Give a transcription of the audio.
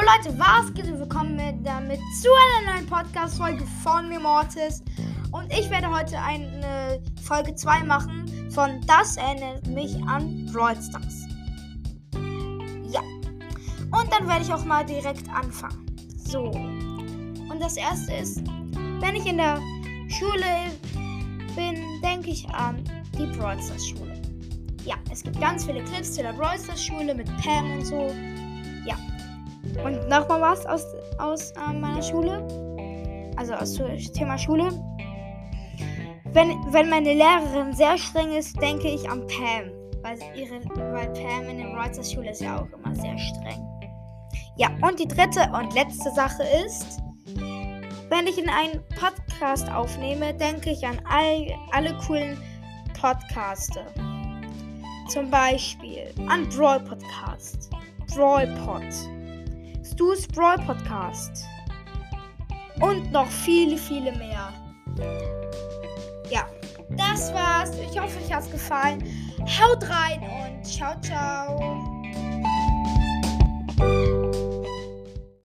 Leute, was geht und willkommen mit, damit zu einer neuen Podcast-Folge von mir, Mortis. Und ich werde heute eine Folge 2 machen von Das erinnert mich an Brawl Stars. Ja. Und dann werde ich auch mal direkt anfangen. So. Und das erste ist, wenn ich in der Schule bin, denke ich an die Brawl Stars Schule. Ja, es gibt ganz viele Clips zu der Brawl Stars Schule mit Pam und so. Ja. Und nochmal was aus, aus äh, meiner Schule. Also aus dem Thema Schule. Wenn, wenn meine Lehrerin sehr streng ist, denke ich an Pam. Weil, ihre, weil Pam in der Reuters Schule ist ja auch immer sehr streng. Ja, und die dritte und letzte Sache ist, wenn ich in einen Podcast aufnehme, denke ich an all, alle coolen Podcaster. Zum Beispiel an Brawl Podcast, Brawl Pod, Stu's Brawl Podcast und noch viele, viele mehr. Ja, das war's. Ich hoffe, euch hat's gefallen. Haut rein und ciao, ciao.